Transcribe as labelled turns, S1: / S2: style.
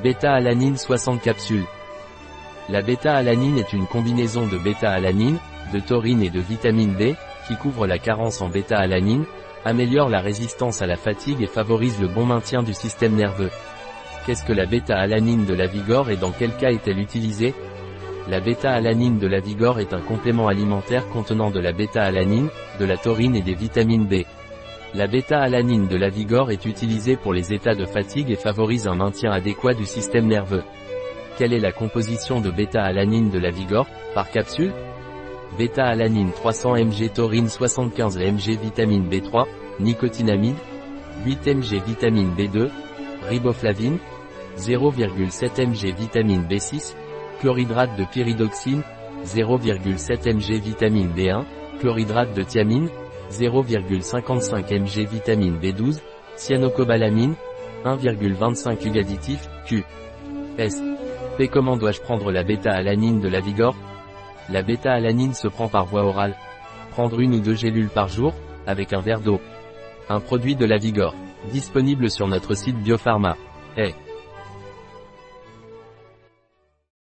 S1: Bêta-alanine 60 capsules. La bêta-alanine est une combinaison de bêta-alanine, de taurine et de vitamine D, qui couvre la carence en bêta-alanine, améliore la résistance à la fatigue et favorise le bon maintien du système nerveux. Qu'est-ce que la bêta-alanine de la Vigor et dans quel cas est-elle utilisée? La bêta-alanine de la Vigor est un complément alimentaire contenant de la bêta-alanine, de la taurine et des vitamines B. La bêta-alanine de la Vigor est utilisée pour les états de fatigue et favorise un maintien adéquat du système nerveux. Quelle est la composition de bêta-alanine de la Vigor, par capsule? Bêta-alanine 300 mg taurine 75 mg vitamine B3, nicotinamide, 8 mg vitamine B2, riboflavine, 0,7 mg vitamine B6, chlorhydrate de pyridoxine, 0,7 mg vitamine B1, chlorhydrate de thiamine, 0,55 mg vitamine B12, cyanocobalamine, 1,25 UG additif, Q. S. P. Comment dois-je prendre la bêta-alanine de la Vigor? La bêta-alanine se prend par voie orale. Prendre une ou deux gélules par jour, avec un verre d'eau. Un produit de la Vigor. Disponible sur notre site Biopharma. Eh.